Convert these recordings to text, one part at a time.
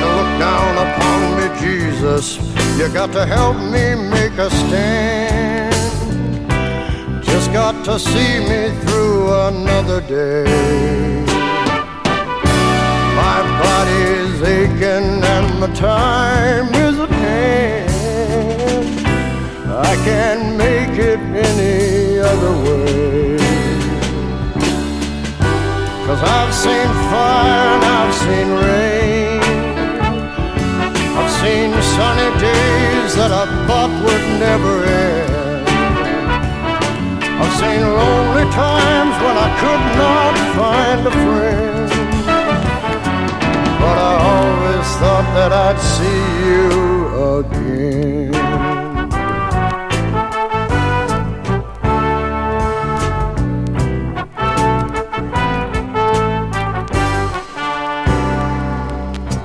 You look down upon me, Jesus? You got to help me make a stand. Just got to see me through another day. Body's aching and my time is at hand. I can't make it any other way. Cause I've seen fire and I've seen rain. I've seen sunny days that I thought would never end. I've seen lonely times when I could not find a friend. I always thought that I'd see you again.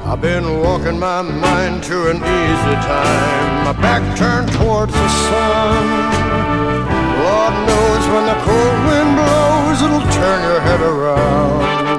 I've been walking my mind to an easy time, my back turned towards the sun. Lord knows when the cold wind blows, it'll turn your head around.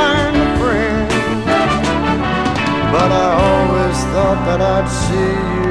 thought that I'd see you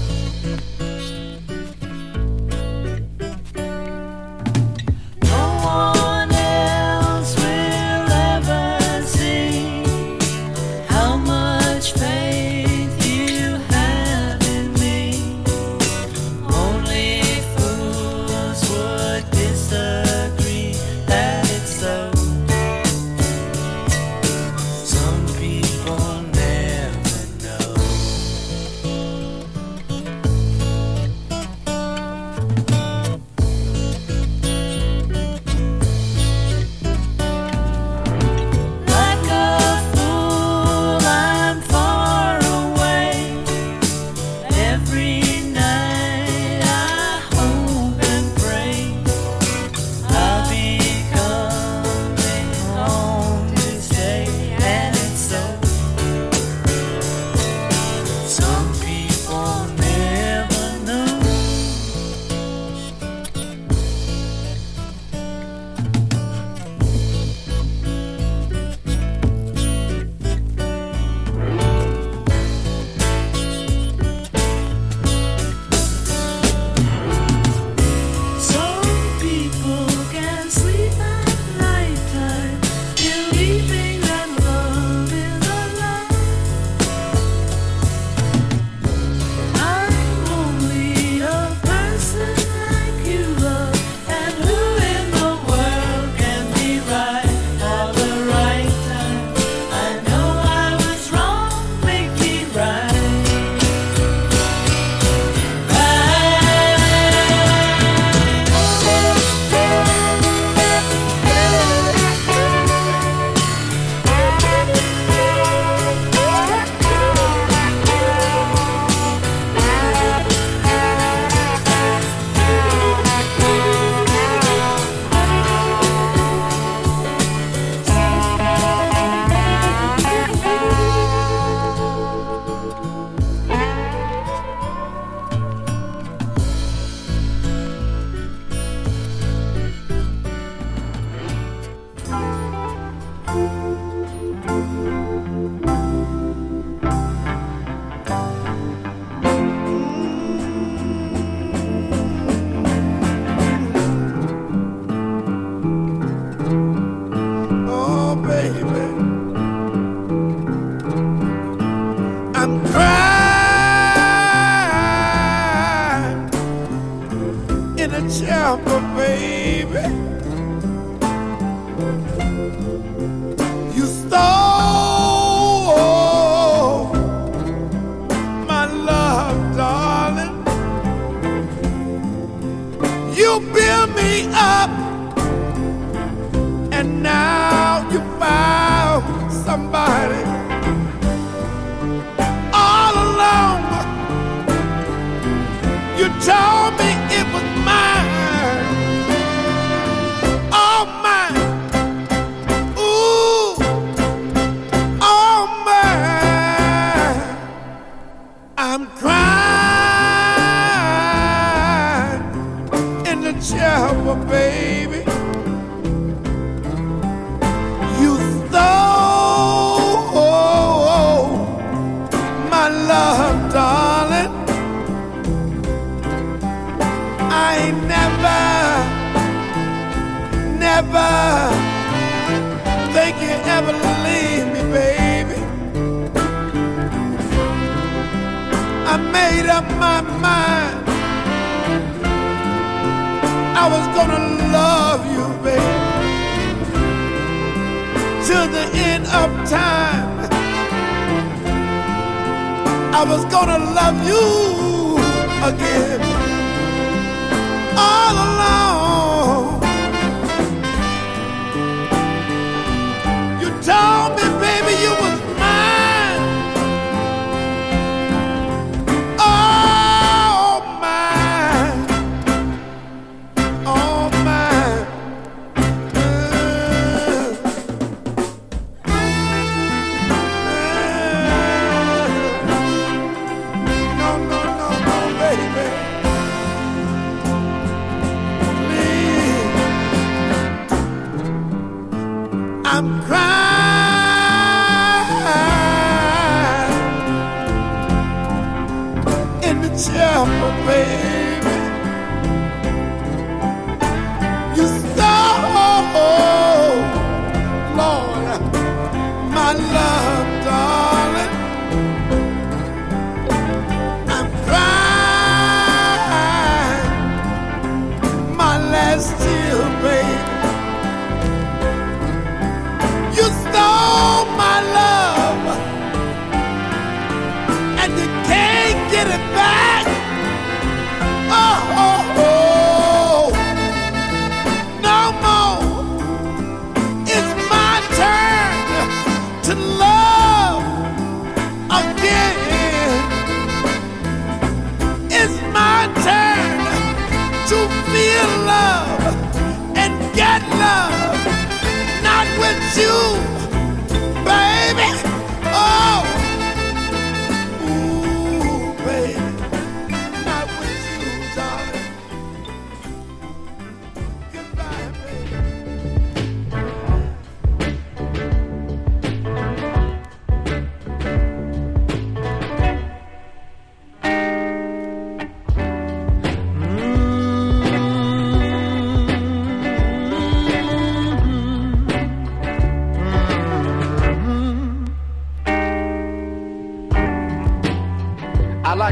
All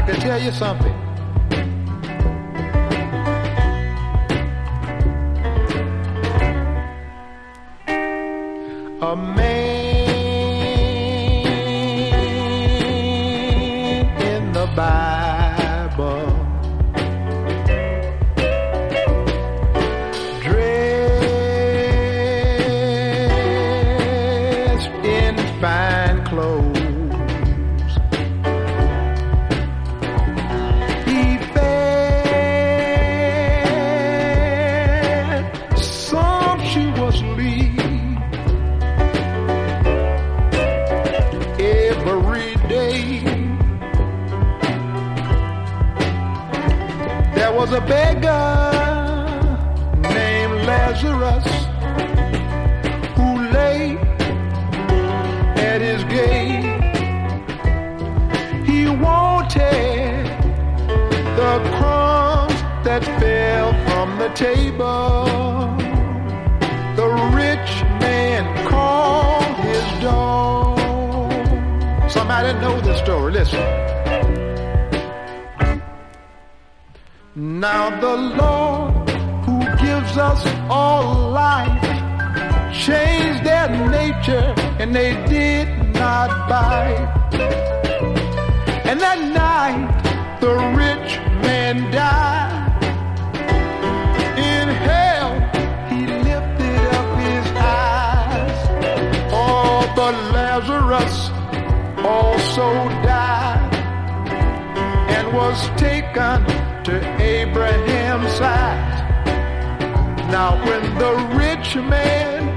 like to tell you something. was taken to Abraham's side. Now when the rich man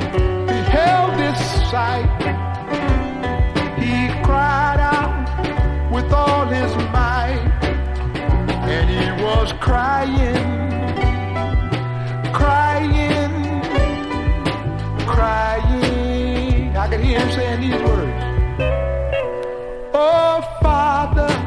beheld this sight, he cried out with all his might, and he was crying, crying, crying. I could hear him saying these words. Oh, Father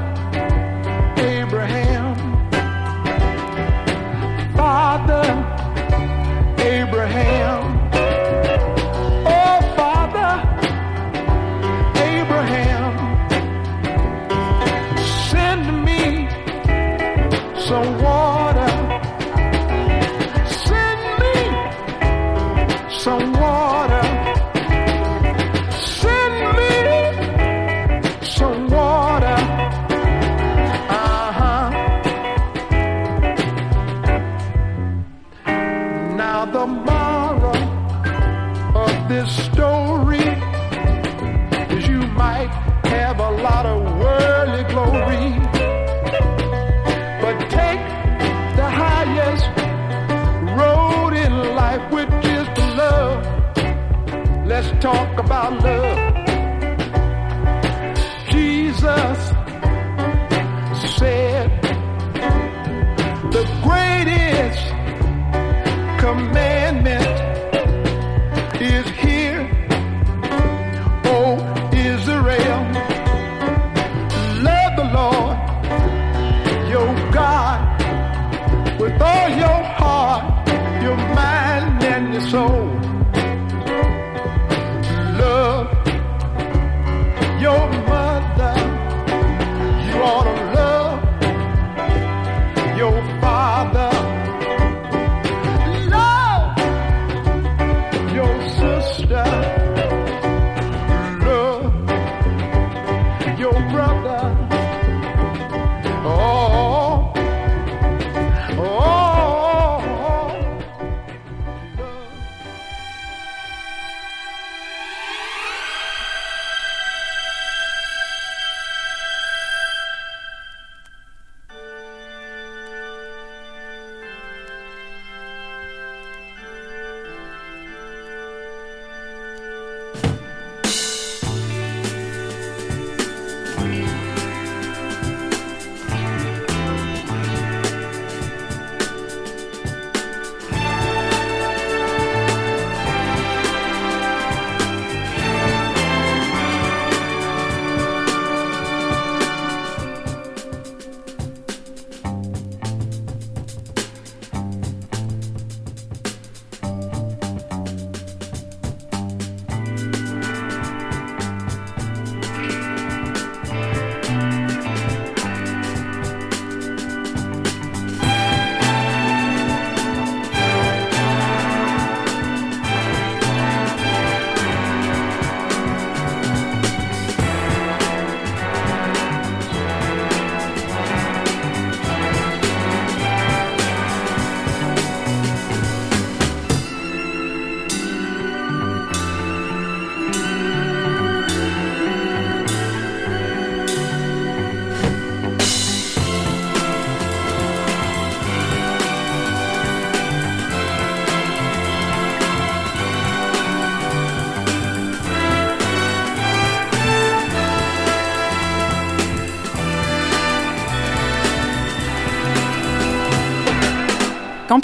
love.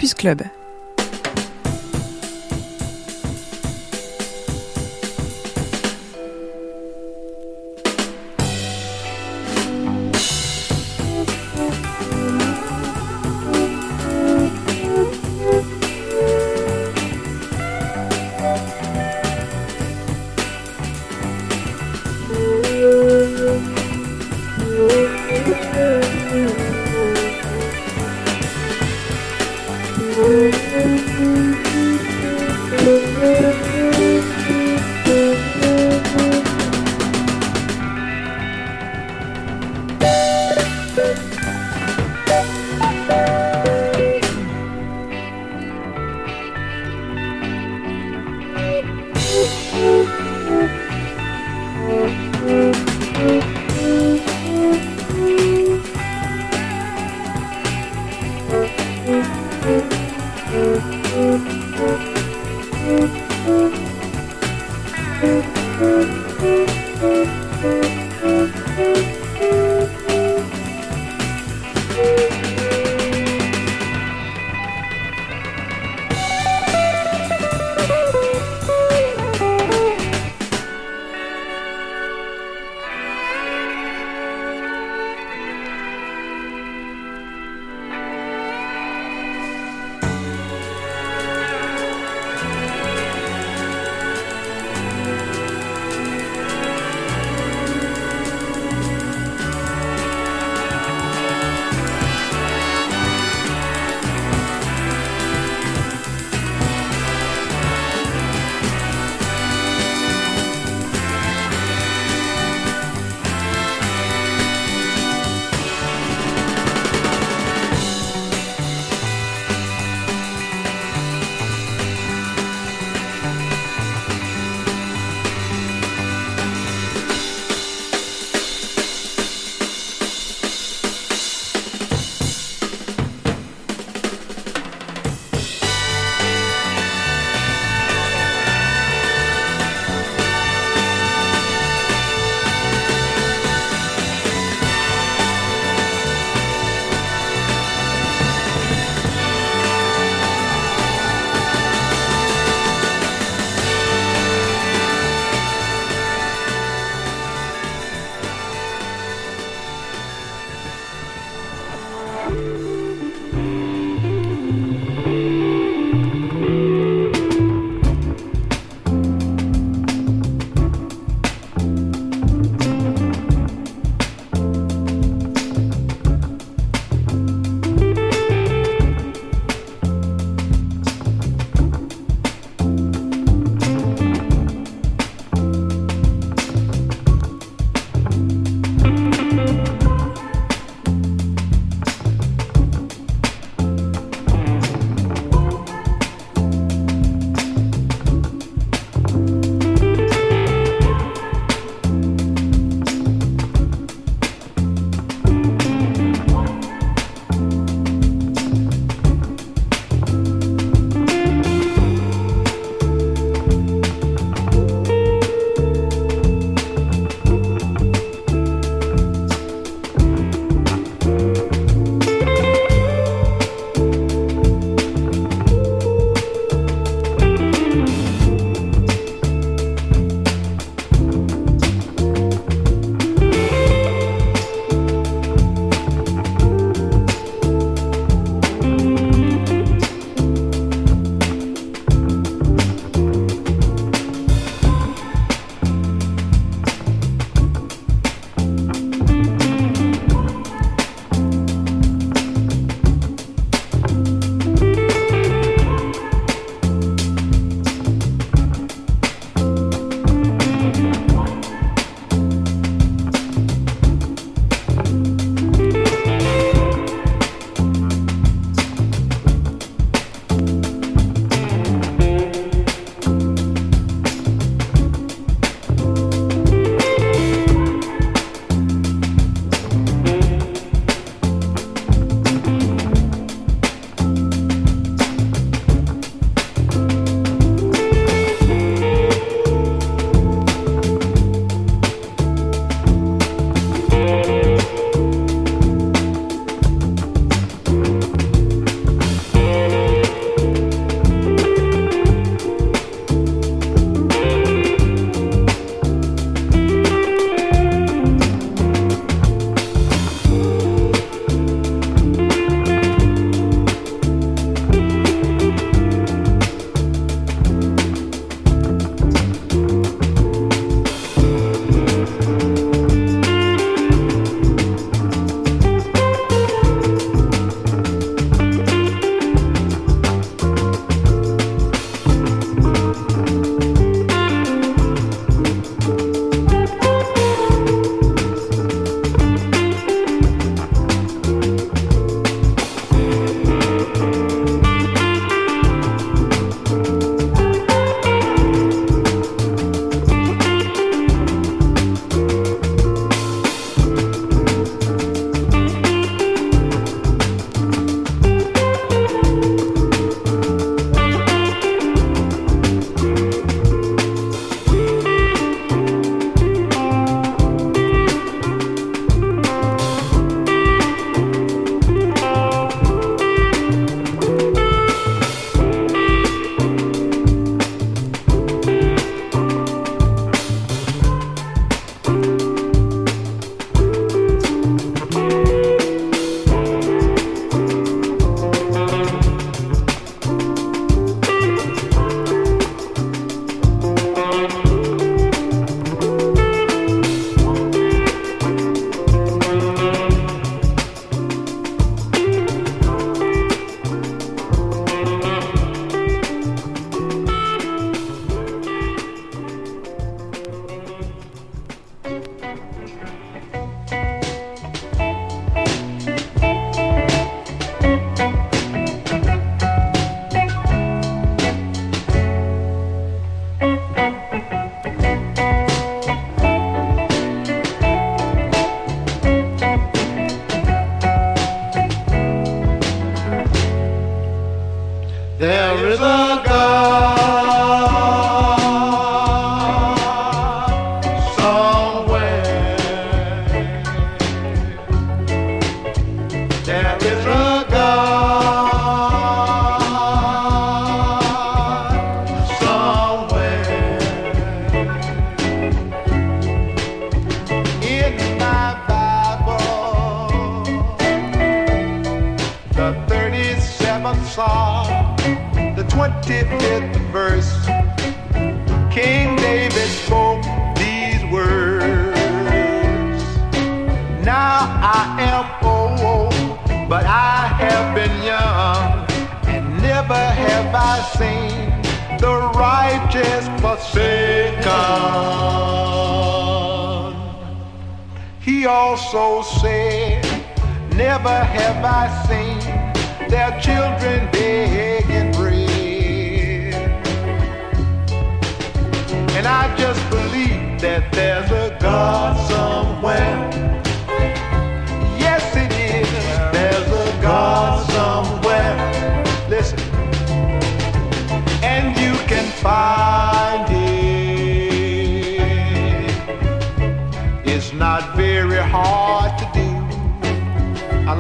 Campus Club.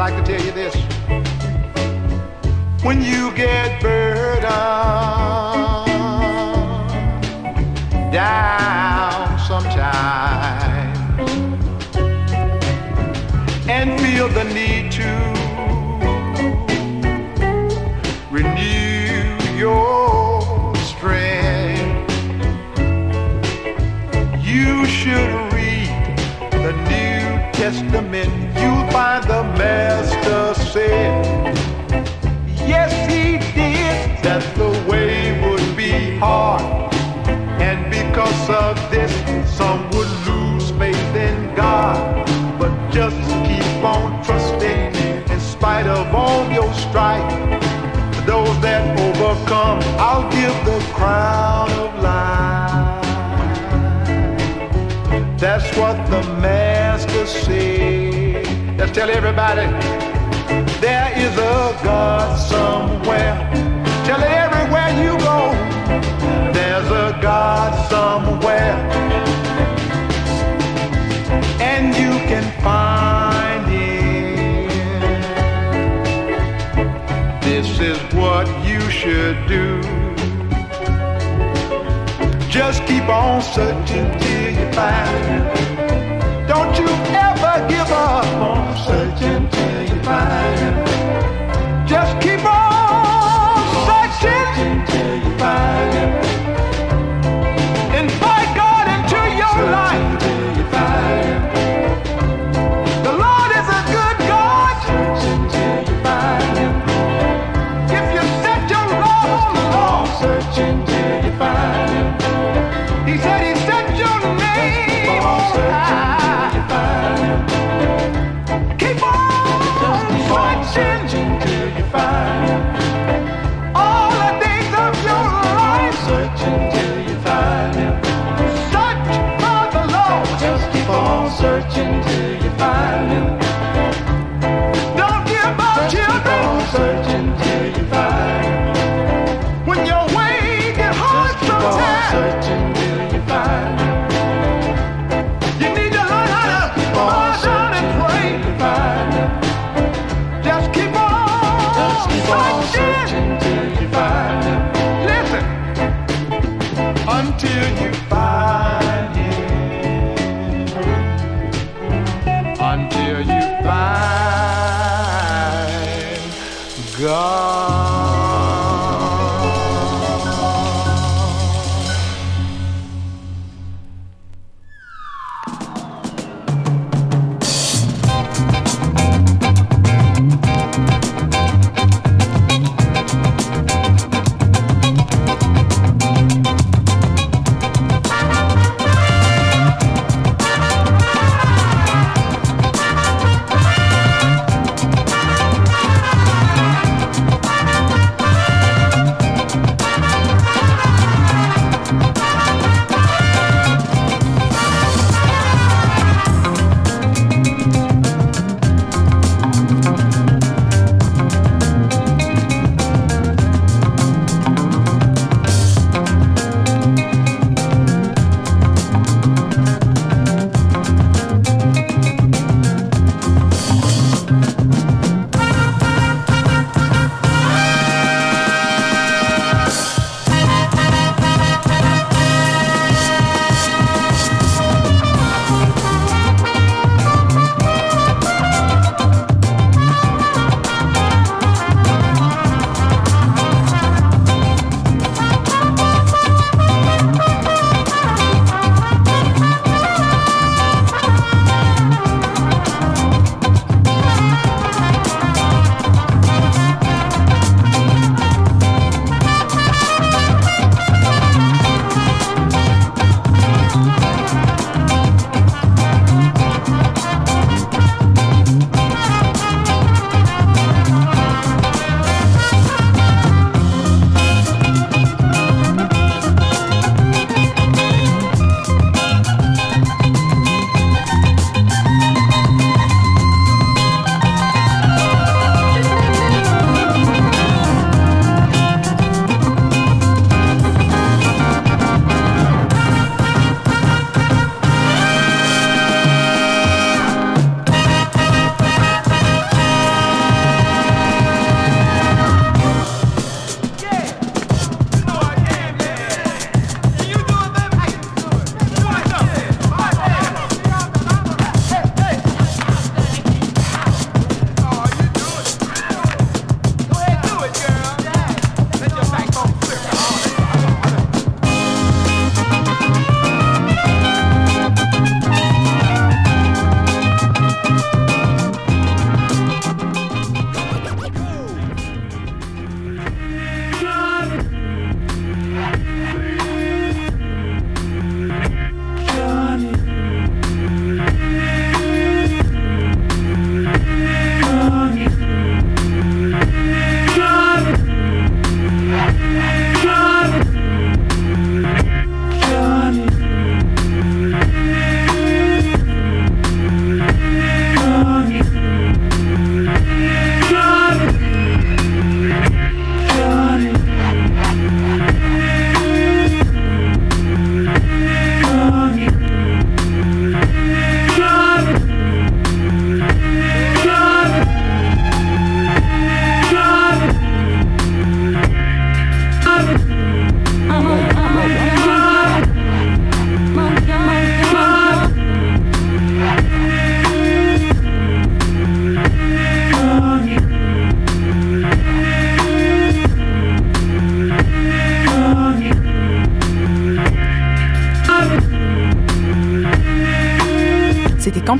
Like to tell you this. When you get burdened down sometimes and feel the need to renew your strength, you should read the New Testament. You'll find the said, Yes, he did, that the way would be hard. And because of this, some would lose faith in God. But just keep on trusting in spite of all your strife. To those that overcome, I'll give the crown of life. That's what the Master said. Let's tell everybody there is a God somewhere. Tell everywhere you go. There's a God somewhere. And you can find him. This is what you should do. Just keep on searching till you find. Don't you ever give up on searching till you